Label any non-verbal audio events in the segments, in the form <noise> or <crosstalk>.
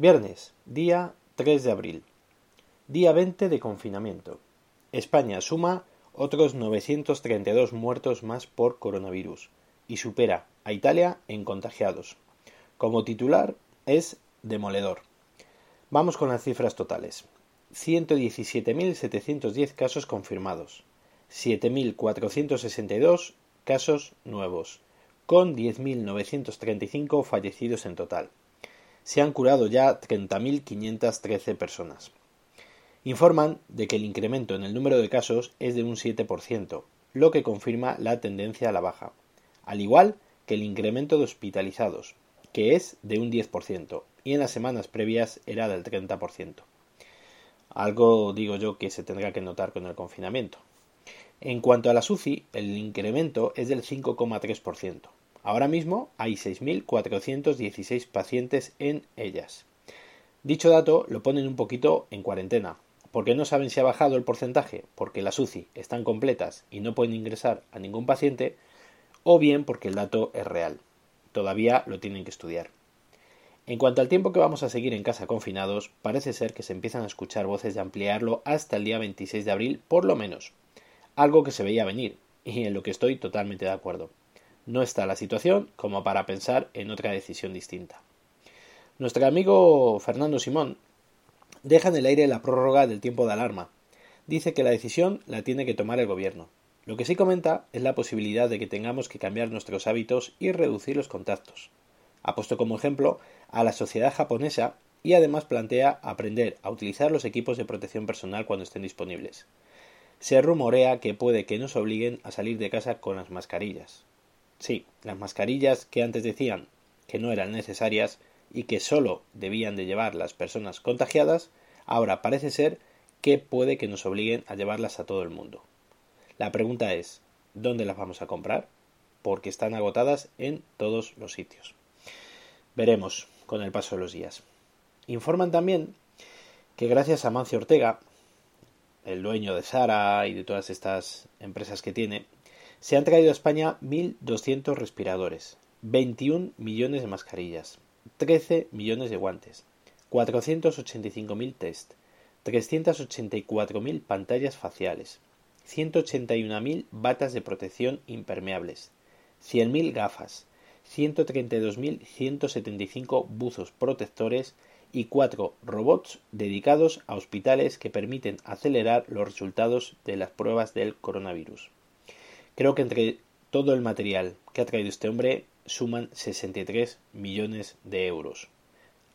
Viernes, día 3 de abril. Día 20 de confinamiento. España suma otros 932 muertos más por coronavirus y supera a Italia en contagiados. Como titular es demoledor. Vamos con las cifras totales. 117.710 casos confirmados, 7.462 casos nuevos, con 10.935 fallecidos en total. Se han curado ya 30.513 personas. Informan de que el incremento en el número de casos es de un 7%, lo que confirma la tendencia a la baja, al igual que el incremento de hospitalizados, que es de un 10%, y en las semanas previas era del 30%. Algo digo yo que se tendrá que notar con el confinamiento. En cuanto a la UCI, el incremento es del 5,3%. Ahora mismo hay 6.416 pacientes en ellas. Dicho dato lo ponen un poquito en cuarentena, porque no saben si ha bajado el porcentaje porque las UCI están completas y no pueden ingresar a ningún paciente, o bien porque el dato es real. Todavía lo tienen que estudiar. En cuanto al tiempo que vamos a seguir en casa confinados, parece ser que se empiezan a escuchar voces de ampliarlo hasta el día 26 de abril, por lo menos. Algo que se veía venir, y en lo que estoy totalmente de acuerdo. No está la situación como para pensar en otra decisión distinta. Nuestro amigo Fernando Simón deja en el aire la prórroga del tiempo de alarma. Dice que la decisión la tiene que tomar el gobierno. Lo que sí comenta es la posibilidad de que tengamos que cambiar nuestros hábitos y reducir los contactos. Ha puesto como ejemplo a la sociedad japonesa y además plantea aprender a utilizar los equipos de protección personal cuando estén disponibles. Se rumorea que puede que nos obliguen a salir de casa con las mascarillas. Sí, las mascarillas que antes decían que no eran necesarias y que solo debían de llevar las personas contagiadas, ahora parece ser que puede que nos obliguen a llevarlas a todo el mundo. La pregunta es, ¿dónde las vamos a comprar? Porque están agotadas en todos los sitios. Veremos con el paso de los días. Informan también que gracias a Mancio Ortega, el dueño de Sara y de todas estas empresas que tiene, se han traído a España 1.200 respiradores, 21 millones de mascarillas, 13 millones de guantes, 485.000 test, 384.000 pantallas faciales, 181.000 batas de protección impermeables, 100.000 gafas, 132.175 buzos protectores y 4 robots dedicados a hospitales que permiten acelerar los resultados de las pruebas del coronavirus. Creo que entre todo el material que ha traído este hombre suman 63 millones de euros.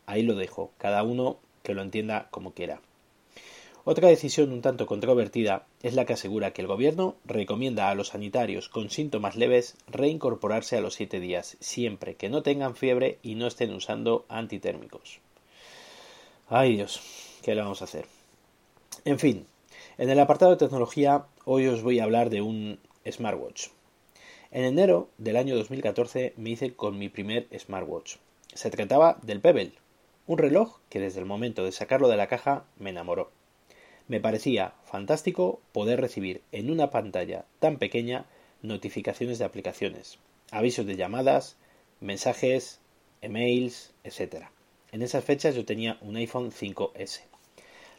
Ahí lo dejo, cada uno que lo entienda como quiera. Otra decisión un tanto controvertida es la que asegura que el Gobierno recomienda a los sanitarios con síntomas leves reincorporarse a los siete días, siempre que no tengan fiebre y no estén usando antitérmicos. Ay Dios, ¿qué le vamos a hacer? En fin, en el apartado de tecnología hoy os voy a hablar de un smartwatch. En enero del año 2014 me hice con mi primer smartwatch. Se trataba del Pebble, un reloj que desde el momento de sacarlo de la caja me enamoró. Me parecía fantástico poder recibir en una pantalla tan pequeña notificaciones de aplicaciones, avisos de llamadas, mensajes, emails, etc. En esas fechas yo tenía un iPhone 5S.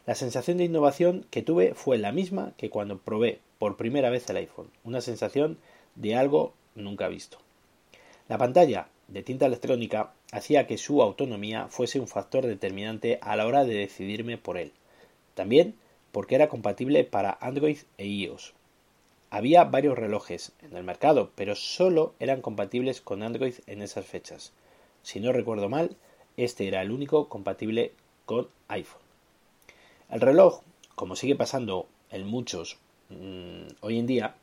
La sensación de innovación que tuve fue la misma que cuando probé por primera vez el iPhone, una sensación de algo nunca visto. La pantalla de tinta electrónica hacía que su autonomía fuese un factor determinante a la hora de decidirme por él. También porque era compatible para Android e iOS. Había varios relojes en el mercado, pero solo eran compatibles con Android en esas fechas. Si no recuerdo mal, este era el único compatible con iPhone. El reloj, como sigue pasando en muchos mmm, hoy en día,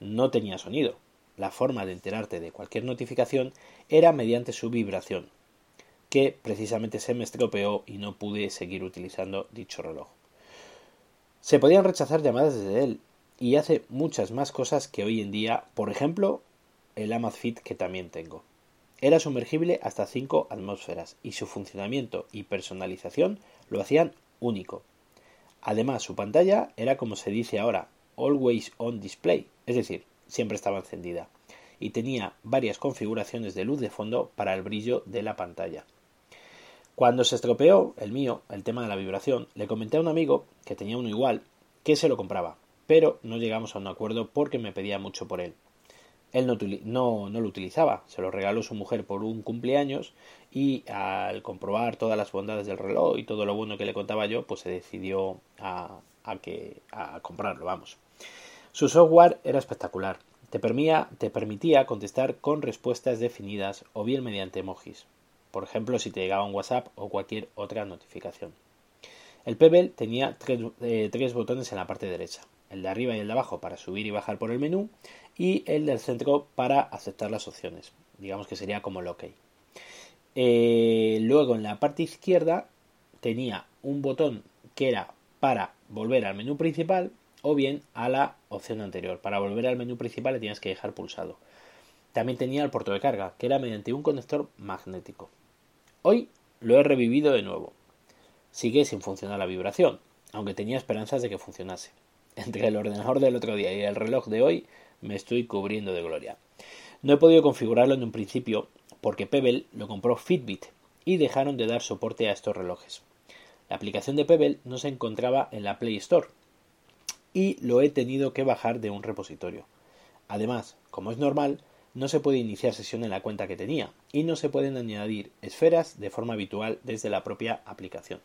no tenía sonido. La forma de enterarte de cualquier notificación era mediante su vibración, que precisamente se me estropeó y no pude seguir utilizando dicho reloj. Se podían rechazar llamadas desde él y hace muchas más cosas que hoy en día, por ejemplo, el Amazfit que también tengo. Era sumergible hasta 5 atmósferas y su funcionamiento y personalización lo hacían único. Además, su pantalla era como se dice ahora, always on display, es decir, siempre estaba encendida y tenía varias configuraciones de luz de fondo para el brillo de la pantalla. Cuando se estropeó el mío, el tema de la vibración, le comenté a un amigo que tenía uno igual, que se lo compraba, pero no llegamos a un acuerdo porque me pedía mucho por él. Él no, lo utilizaba, se lo regaló su mujer por un cumpleaños y al comprobar todas las bondades del reloj y todo lo bueno que le contaba yo, pues se decidió a, a, que, a comprarlo, vamos. Su software era espectacular, te permitía, te permitía contestar con respuestas definidas o bien mediante emojis, por ejemplo si te llegaba un WhatsApp o cualquier otra notificación. El Pebble tenía tres, eh, tres botones en la parte derecha, el de arriba y el de abajo para subir y bajar por el menú y el del centro para aceptar las opciones. Digamos que sería como el OK. Eh, luego en la parte izquierda tenía un botón que era para volver al menú principal o bien a la opción anterior. Para volver al menú principal le tienes que dejar pulsado. También tenía el puerto de carga, que era mediante un conector magnético. Hoy lo he revivido de nuevo. Sigue sin funcionar la vibración, aunque tenía esperanzas de que funcionase. <laughs> Entre el ordenador del otro día y el reloj de hoy me estoy cubriendo de gloria. No he podido configurarlo en un principio porque Pebble lo compró Fitbit y dejaron de dar soporte a estos relojes. La aplicación de Pebble no se encontraba en la Play Store y lo he tenido que bajar de un repositorio. Además, como es normal, no se puede iniciar sesión en la cuenta que tenía y no se pueden añadir esferas de forma habitual desde la propia aplicación.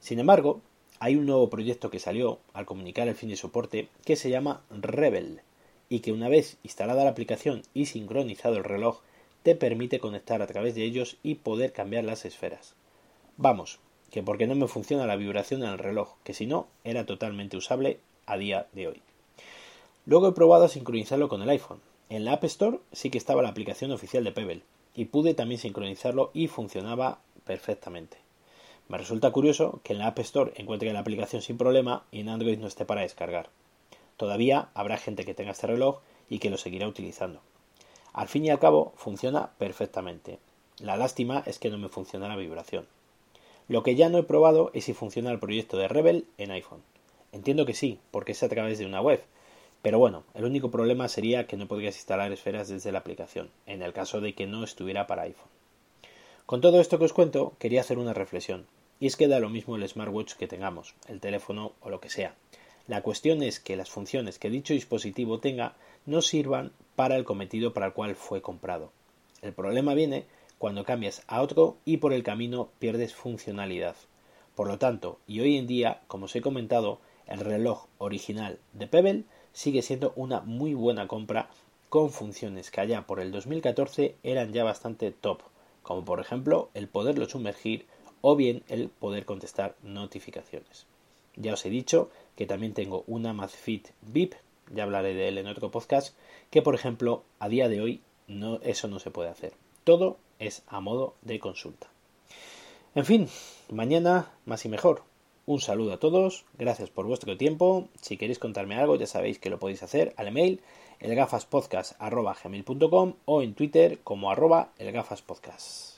Sin embargo, hay un nuevo proyecto que salió al comunicar el fin de soporte que se llama Rebel y que una vez instalada la aplicación y sincronizado el reloj te permite conectar a través de ellos y poder cambiar las esferas. Vamos, que porque no me funciona la vibración en el reloj, que si no era totalmente usable a día de hoy. Luego he probado a sincronizarlo con el iPhone. En la App Store sí que estaba la aplicación oficial de Pebble y pude también sincronizarlo y funcionaba perfectamente. Me resulta curioso que en la App Store encuentre la aplicación sin problema y en Android no esté para descargar. Todavía habrá gente que tenga este reloj y que lo seguirá utilizando. Al fin y al cabo funciona perfectamente. La lástima es que no me funciona la vibración. Lo que ya no he probado es si funciona el proyecto de Rebel en iPhone. Entiendo que sí, porque es a través de una web. Pero bueno, el único problema sería que no podrías instalar esferas desde la aplicación, en el caso de que no estuviera para iPhone. Con todo esto que os cuento, quería hacer una reflexión. Y es que da lo mismo el smartwatch que tengamos, el teléfono o lo que sea. La cuestión es que las funciones que dicho dispositivo tenga no sirvan para el cometido para el cual fue comprado. El problema viene cuando cambias a otro y por el camino pierdes funcionalidad. Por lo tanto, y hoy en día, como os he comentado, el reloj original de Pebble sigue siendo una muy buena compra con funciones que allá por el 2014 eran ya bastante top, como por ejemplo el poderlo sumergir o bien el poder contestar notificaciones. Ya os he dicho que también tengo una Amazfit VIP, ya hablaré de él en otro podcast, que por ejemplo a día de hoy eso no se puede hacer. Todo es a modo de consulta. En fin, mañana más y mejor. Un saludo a todos, gracias por vuestro tiempo. Si queréis contarme algo, ya sabéis que lo podéis hacer al email elgafaspodcast.com o en Twitter como arroba elgafaspodcast.